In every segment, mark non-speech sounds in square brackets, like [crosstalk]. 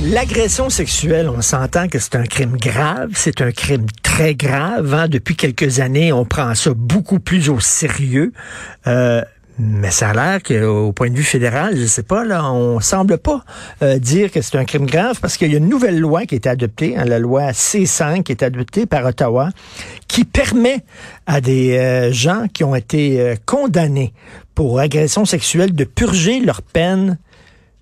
L'agression sexuelle, on s'entend que c'est un crime grave, c'est un crime très grave. Hein. Depuis quelques années, on prend ça beaucoup plus au sérieux. Euh, mais ça a l'air qu'au point de vue fédéral, je sais pas, là, on semble pas euh, dire que c'est un crime grave parce qu'il y a une nouvelle loi qui est adoptée, hein, la loi C5 qui est adoptée par Ottawa, qui permet à des euh, gens qui ont été condamnés pour agression sexuelle de purger leur peine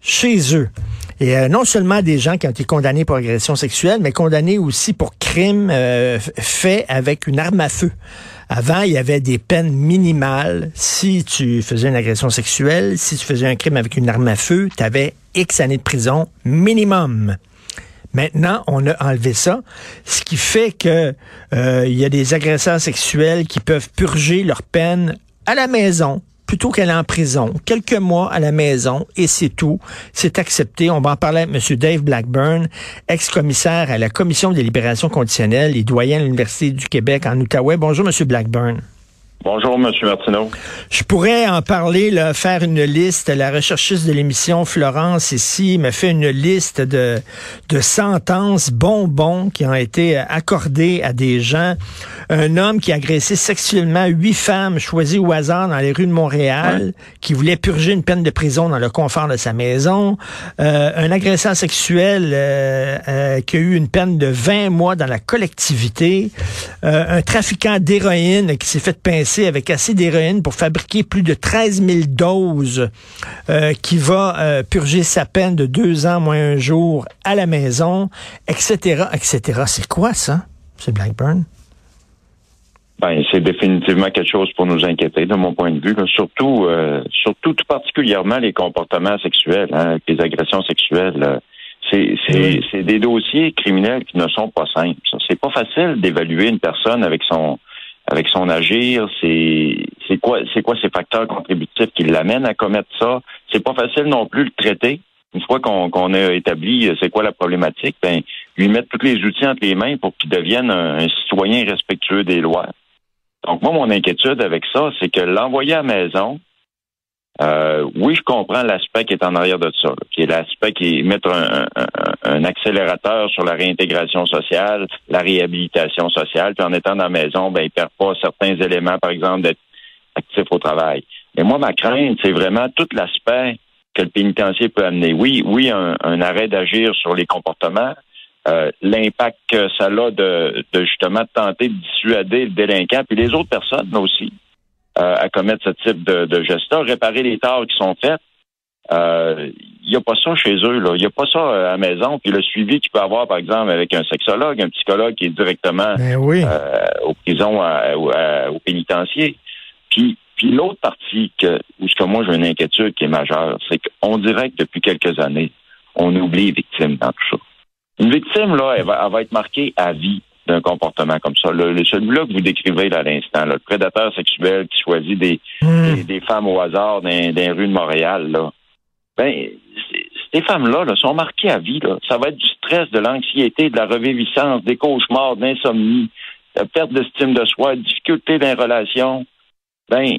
chez eux. Et euh, non seulement des gens qui ont été condamnés pour agression sexuelle, mais condamnés aussi pour crimes euh, faits avec une arme à feu. Avant, il y avait des peines minimales. Si tu faisais une agression sexuelle, si tu faisais un crime avec une arme à feu, tu avais X années de prison minimum. Maintenant, on a enlevé ça, ce qui fait que euh, il y a des agresseurs sexuels qui peuvent purger leur peine à la maison, plutôt qu'elle est en prison, quelques mois à la maison et c'est tout. C'est accepté. On va en parler avec M. Dave Blackburn, ex-commissaire à la Commission des libérations conditionnelles et doyen à l'Université du Québec en Outaouais. Bonjour, M. Blackburn. Bonjour, M. Martineau. Je pourrais en parler, là, faire une liste. La recherchiste de l'émission Florence ici m'a fait une liste de, de sentences bonbons qui ont été accordées à des gens. Un homme qui a agressé sexuellement huit femmes choisies au hasard dans les rues de Montréal, qui voulait purger une peine de prison dans le confort de sa maison. Euh, un agresseur sexuel euh, euh, qui a eu une peine de 20 mois dans la collectivité. un trafiquant d'héroïne qui s'est fait pincer avec assez d'héroïne pour fabriquer plus de 13 000 doses euh, qui va euh, purger sa peine de deux ans moins un jour à la maison, etc., etc. C'est quoi ça, c'est Blackburn? Ben, c'est définitivement quelque chose pour nous inquiéter, de mon point de vue. Surtout, euh, surtout tout particulièrement les comportements sexuels, hein, les agressions sexuelles. c'est des dossiers criminels qui ne sont pas simples. C'est pas facile d'évaluer une personne avec son avec son agir, c'est c'est quoi c'est quoi ces facteurs contributifs qui l'amènent à commettre ça? C'est pas facile non plus de le traiter. Une fois qu'on a établi euh, c'est quoi la problématique, ben lui mettre tous les outils entre les mains pour qu'il devienne un, citoyen respectueux des lois. Donc moi mon inquiétude avec ça, c'est que l'envoyer à la maison, euh, oui, je comprends l'aspect qui est en arrière de ça, qui est l'aspect qui est mettre un, un, accélérateur sur la réintégration sociale, la réhabilitation sociale, puis en étant dans la maison, ben, il perd pas certains éléments, par exemple, d'être actif au travail. Mais moi, ma crainte, c'est vraiment tout l'aspect que le pénitencier peut amener. Oui, oui, un, arrêt d'agir sur les comportements, euh, l'impact que ça a de, de justement tenter de dissuader le délinquant, puis les autres personnes aussi. Euh, à commettre ce type de, de geste-là, réparer les torts qui sont faits. Il euh, n'y a pas ça chez eux. Il n'y a pas ça euh, à la maison. Puis le suivi qu'il peut avoir, par exemple, avec un sexologue, un psychologue qui est directement ben oui. aux prisons, au pénitencier. Puis, puis l'autre partie que, où ce que moi j'ai une inquiétude qui est majeure, c'est qu'on dirait que depuis quelques années, on oublie les victimes dans tout ça. Une victime, là, elle va, elle va être marquée à vie d'un comportement comme ça. Le, celui-là que vous décrivez à l'instant, le prédateur sexuel qui choisit des, hmm. des, femmes au hasard dans, dans, les rues de Montréal, là, ben, ces femmes-là là, sont marquées à vie. Là. Ça va être du stress, de l'anxiété, de la reviviscence, des cauchemars, de l'insomnie, de perte d'estime de soi, difficulté dans les relations. Ben,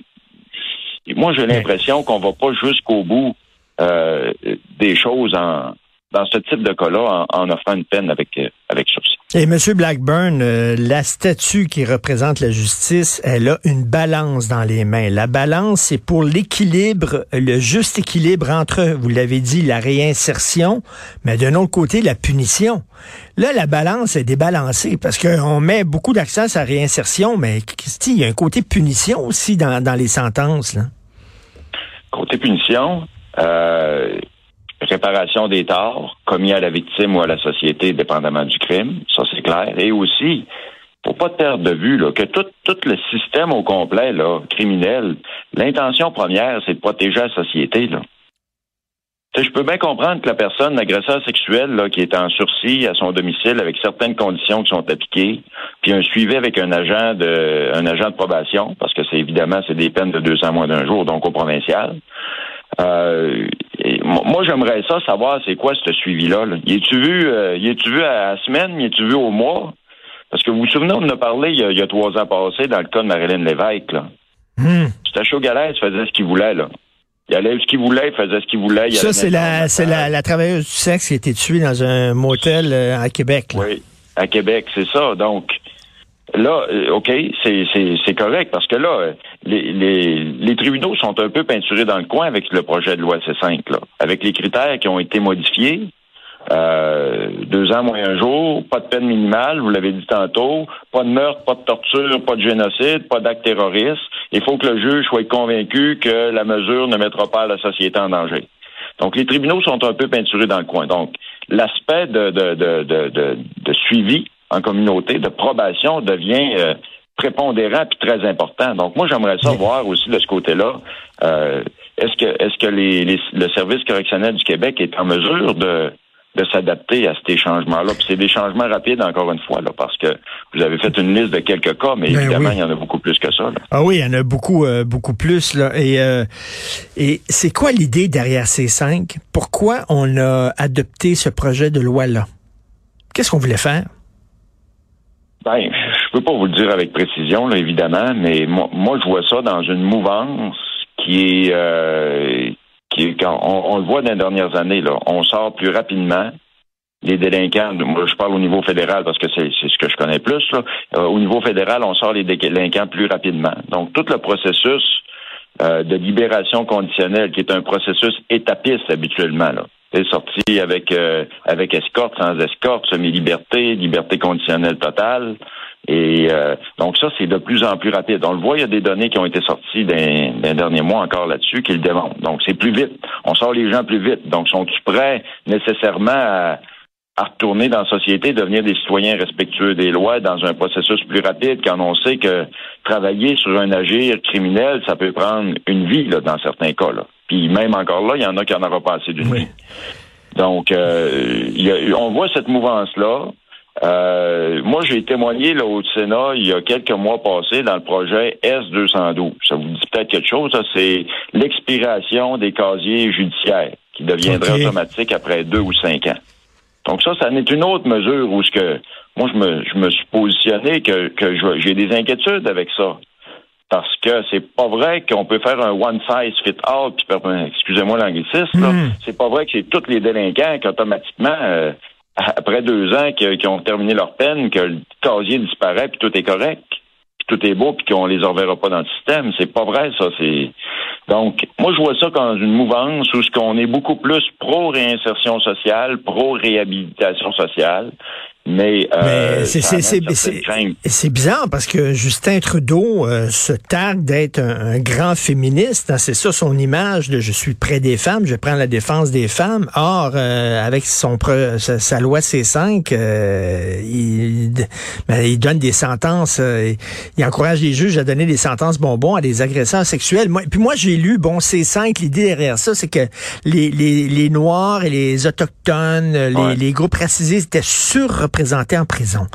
moi, j'ai l'impression qu'on va pas jusqu'au bout euh, des choses en, dans ce type de cas-là en, offrant une peine avec, euh, avec sursis. Et M. Blackburn, euh, la statue qui représente la justice, elle a une balance dans les mains. La balance, c'est pour l'équilibre, le juste équilibre entre, vous l'avez dit, la réinsertion, mais d'un autre côté, la punition. Là, la balance est débalancée parce qu'on met beaucoup d'accent sur la réinsertion, mais il y a un côté punition aussi dans, dans les sentences. Là. Côté punition, euh, réparation des torts commis à la victime ou à la société, dépendamment du crime, ça c'est clair. Et aussi, faut pas perdre de vue là, que tout, tout le système au complet là, criminel, l'intention première, c'est de protéger la société. Là. je peux bien comprendre que la personne, l'agresseur sexuel, là, qui est en sursis à son domicile avec certaines conditions qui sont appliquées, puis un suivi avec un agent de un agent de probation, parce que c'est évidemment c'est des peines de 200 mois d'un jour, donc au provincial. Euh, moi, j'aimerais ça savoir c'est quoi ce suivi-là. Là. Y es-tu vu, euh, y tu vu à la semaine, y es-tu vu au mois? Parce que vous vous souvenez, on en a parlé il y a, trois ans passés dans le cas de Marilyn Lévesque. Là. Hmm. C'était chaud galère, il faisait ce qu'il voulait. là. Il allait ce qu'il voulait, il faisait ce qu'il voulait. ça, c'est la, c'est la, la, travailleuse du sexe qui a été tuée dans un motel euh, à Québec. Oui, à Québec, c'est ça. Donc, là, euh, OK, c'est correct parce que là, les, les, les, tribunaux sont un peu peinturés dans le coin avec le projet de loi C5, là, avec les critères qui ont été modifiés. Euh, deux ans moins un jour, pas de peine minimale, vous l'avez dit tantôt, pas de meurtre, pas de torture, pas de génocide, pas d'acte terroriste. Il faut que le juge soit convaincu que la mesure ne mettra pas la société en danger. Donc, les tribunaux sont un peu peinturés dans le coin. Donc, l'aspect de, de, de, de suivi en communauté, de probation, devient euh, prépondérant puis très important. Donc, moi, j'aimerais savoir aussi de ce côté-là. Euh, est-ce que est-ce que les, le service correctionnel du Québec est en mesure de de s'adapter à ces changements-là? Puis c'est des changements rapides, encore une fois, là, parce que vous avez fait une liste de quelques cas, mais ben évidemment, il y en a beaucoup plus que ça. Ah oui, il y en a beaucoup, euh, beaucoup plus. Là. Et, euh, et c'est quoi l'idée derrière ces cinq? Pourquoi on a adopté ce projet de loi-là? Qu'est-ce qu'on voulait faire? Ben, je peux pas vous le dire avec précision, là, évidemment, mais moi, moi, je vois ça dans une mouvance qui est euh, on, le voit dans les dernières années, là, on sort plus rapidement. Les délinquants, moi je parle au niveau fédéral parce que c'est ce que je connais plus. Euh, au niveau fédéral, on sort les délinquants plus rapidement. Donc tout le processus euh, de libération conditionnelle, qui est un processus étapiste habituellement, là, est sorti avec euh, avec escorte, sans escorte, semi-liberté, liberté conditionnelle totale. Et euh, donc ça, c'est de plus en plus rapide. On le voit, il y a des données qui ont été sorties d'un dernier mois encore là-dessus qui le démontrent. Donc c'est plus vite. On sort les gens plus vite. Donc sont-ils prêts nécessairement à, retourner dans la société, devenir des citoyens respectueux des lois dans un processus plus rapide quand on sait que travailler sur un agir criminel, ça peut prendre une vie là, dans certains cas. Là? Puis même encore là, il y en a qui en aura pas assez d'une vie. Donc, euh, on voit cette mouvance-là. Euh, moi, j'ai témoigné là, au Sénat il y a quelques mois passés dans le projet S212. Ça vous dit peut-être quelque chose, ça, c'est l'expiration des casiers judiciaires qui deviendrait automatique après deux ou cinq ans. Donc ça, ça n'est une autre mesure où ce que moi je me, je me suis positionné que, que j'ai des inquiétudes avec ça. Parce que c'est pas vrai qu'on peut faire un one size fit all, puis excusez-moi l'anglicisme, mm. c'est pas vrai que c'est tous les délinquants qui automatiquement euh, [laughs] après deux ans qui, ont terminé leur peine, que le casier disparaît, puis tout est correct, puis tout est beau, puis qu'on les reverra pas dans le système. C'est pas vrai, ça. C'est donc moi je vois ça comme une mouvance où ce qu'on est beaucoup plus pro réinsertion sociale, pro réhabilitation sociale, mais, euh, c'est bizarre parce que Justin Trudeau euh, se targue d'être un, grand féministe. Hein, c'est ça son image de je suis près des femmes, je prends la défense des femmes. Or, euh, avec son sa, loi C5, il, ben, il donne des sentences, il encourage les juges à donner des sentences bonbons à des agresseurs sexuels. Moi, puis moi, j'ai lu, bon, C5, l'idée derrière ça, c'est que les, les, les Noirs et les Autochtones, les, les groupes racisés étaient surreprésentés en prison.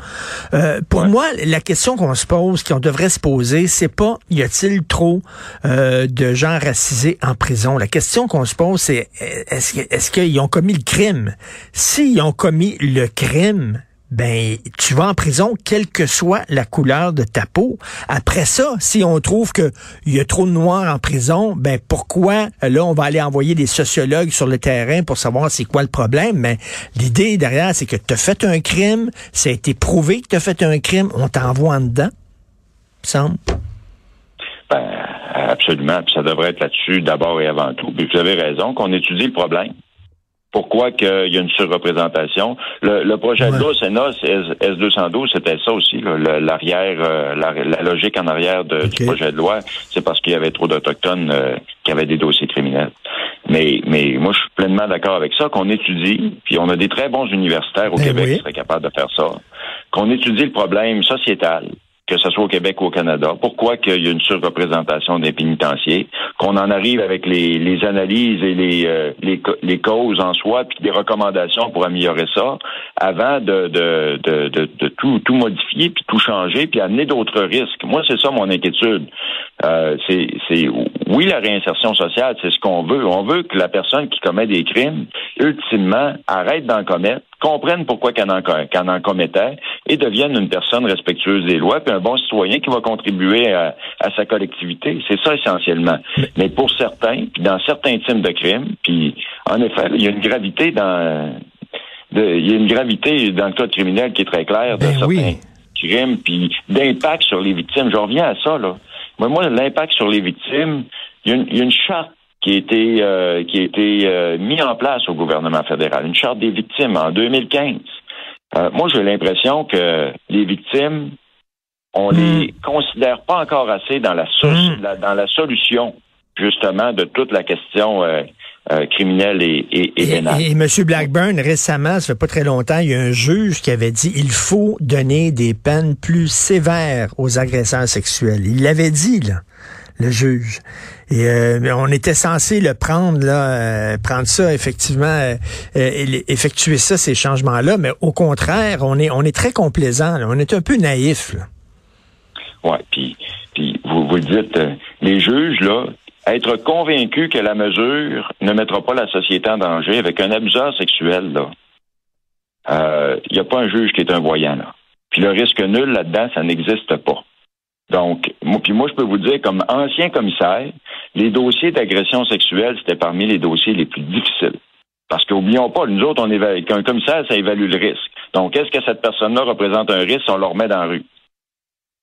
Euh, pour moi, la question qu'on se pose, qu'on devrait se poser, c'est pas y a-t-il trop euh, de gens racisés en prison? La question qu'on se pose, c'est est-ce est-ce qu'ils ont commis le crime? S'ils ont commis le crime, ben tu vas en prison quelle que soit la couleur de ta peau. Après ça, si on trouve que il y a trop de noirs en prison, ben pourquoi là on va aller envoyer des sociologues sur le terrain pour savoir c'est quoi le problème, mais l'idée derrière c'est que tu as fait un crime, ça a été prouvé que tu as fait un crime, on t'envoie en dedans. Semble. Ben, absolument, puis ça devrait être là-dessus d'abord et avant tout. Puis vous avez raison qu'on étudie le problème pourquoi qu'il y a une surreprésentation? Le, projet de loi Sénat, S212, c'était ça aussi, l'arrière, euh, la, logique en arrière du projet de loi, c'est parce qu'il y avait trop d'Autochtones euh, qui avaient des dossiers criminels. Mais, mais moi, je suis pleinement d'accord avec ça, qu'on étudie, puis on a des très bons universitaires au ben Québec qui seraient capables de faire ça, qu'on étudie le problème sociétal, que ce soit au Québec ou au Canada. Pourquoi qu'il y a une surreprésentation des pénitenciers, qu'on en arrive avec les, les analyses et les, euh, les, les, causes en soi, puis des recommandations pour améliorer ça, avant de, de, de, de, tout, tout modifier, puis tout changer, puis amener d'autres risques. Moi, c'est ça mon inquiétude. Euh, c'est, c'est oui, la réinsertion sociale, c'est ce qu'on veut. On veut que la personne qui commet des crimes, ultimement, arrête d'en commettre, comprenne pourquoi qu'elle en, en, commettait et devienne une personne respectueuse des lois, puis un bon citoyen qui va contribuer à, sa collectivité. C'est ça essentiellement. Mais pour certains, puis dans certains types de crimes, puis en effet, il y a une gravité dans il y a une gravité dans le code criminel qui est très claire de ben certains crimes, puis d'impact sur les victimes. Je reviens à ça, là. Moi, l'impact sur les victimes, il y, a une, charte qui a été, euh, qui a été euh, mise en place au gouvernement fédéral, une charte des victimes en 2015. Euh, moi, j'ai l'impression que les victimes, on hmm. les considère pas encore assez dans hmm. la, dans la solution, justement, de toute la question euh, criminelle et, et, et, pénale. Et, M. Blackburn, récemment, ça fait pas très longtemps, il y a un juge qui avait dit il faut donner des peines plus sévères aux agresseurs sexuels. Il l'avait dit, là, le juge. Et euh, on était censé le prendre, là, euh, prendre ça, effectivement, effectuer ça, ces changements-là, mais au contraire, on est, on est très complaisant, on est un peu naïf. Là. Ouais, puis, puis vous, vous dites, les juges, là, être convaincu que la mesure ne mettra pas la société en danger avec un abuseur sexuel, là, il euh, n'y a pas un juge qui est un voyant, là. Puis le risque nul là-dedans, ça n'existe pas. Donc, moi, puis moi, je peux vous dire, comme ancien commissaire, les dossiers d'agression sexuelle, c'était parmi les dossiers les plus difficiles. Parce qu'oublions pas, nous autres, on évalue, qu'un commissaire, ça évalue le risque. Donc, est-ce que cette personne-là représente un risque? On le remet dans la rue?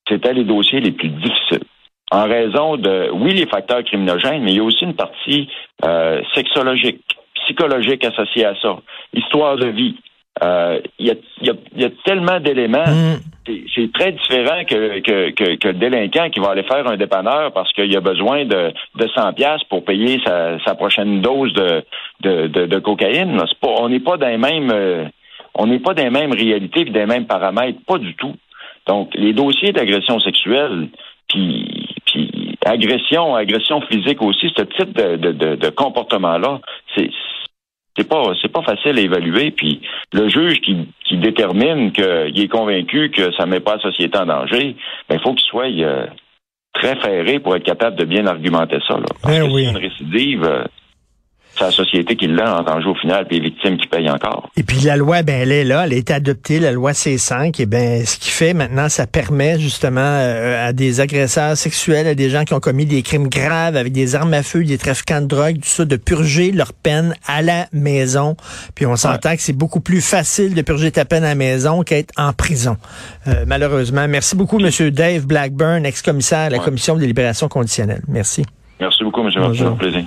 C'était les dossiers les plus difficiles en raison de, oui, les facteurs criminogènes, mais il y a aussi une partie euh, sexologique, psychologique associée à ça, histoire de vie. Euh, il y, a, y, a, y, a, tellement d'éléments. Mm. C'est très différent que, que, que, le délinquant qui va aller faire un dépanneur parce qu'il a besoin de, de 100 pièces pour payer sa, sa, prochaine dose de, de, de, cocaïne. Pas, on n'est pas dans les mêmes euh, on n'est pas dans les mêmes réalités et des mêmes paramètres, pas du tout. Donc, les dossiers d'agression sexuelle, puis agression, agression physique aussi, ce type de, de, de, comportement-là, c'est c'est pas c'est pas facile à évaluer. Puis le juge qui, qui détermine qu'il est convaincu que ça ne met pas la société en danger, ben il faut qu'il soit euh, très ferré pour être capable de bien argumenter ça. Là. Parce ben une récidive, euh, c'est la société qui l'a entendu au final, puis les victimes qui payent encore. Et puis la loi, ben elle est là, elle a été adoptée, la loi C5, et ben ce qui fait maintenant, ça permet justement euh, à des agresseurs sexuels, à des gens qui ont commis des crimes graves avec des armes à feu, des trafiquants de drogue, tout ça, de purger leur peine à la maison. Puis on s'entend que c'est beaucoup plus facile de purger ta peine à la maison qu'être en prison, euh, malheureusement. Merci beaucoup, Monsieur Dave Blackburn, ex-commissaire à la Commission de libération conditionnelle. Merci. Merci beaucoup, M. Martin. plaisir.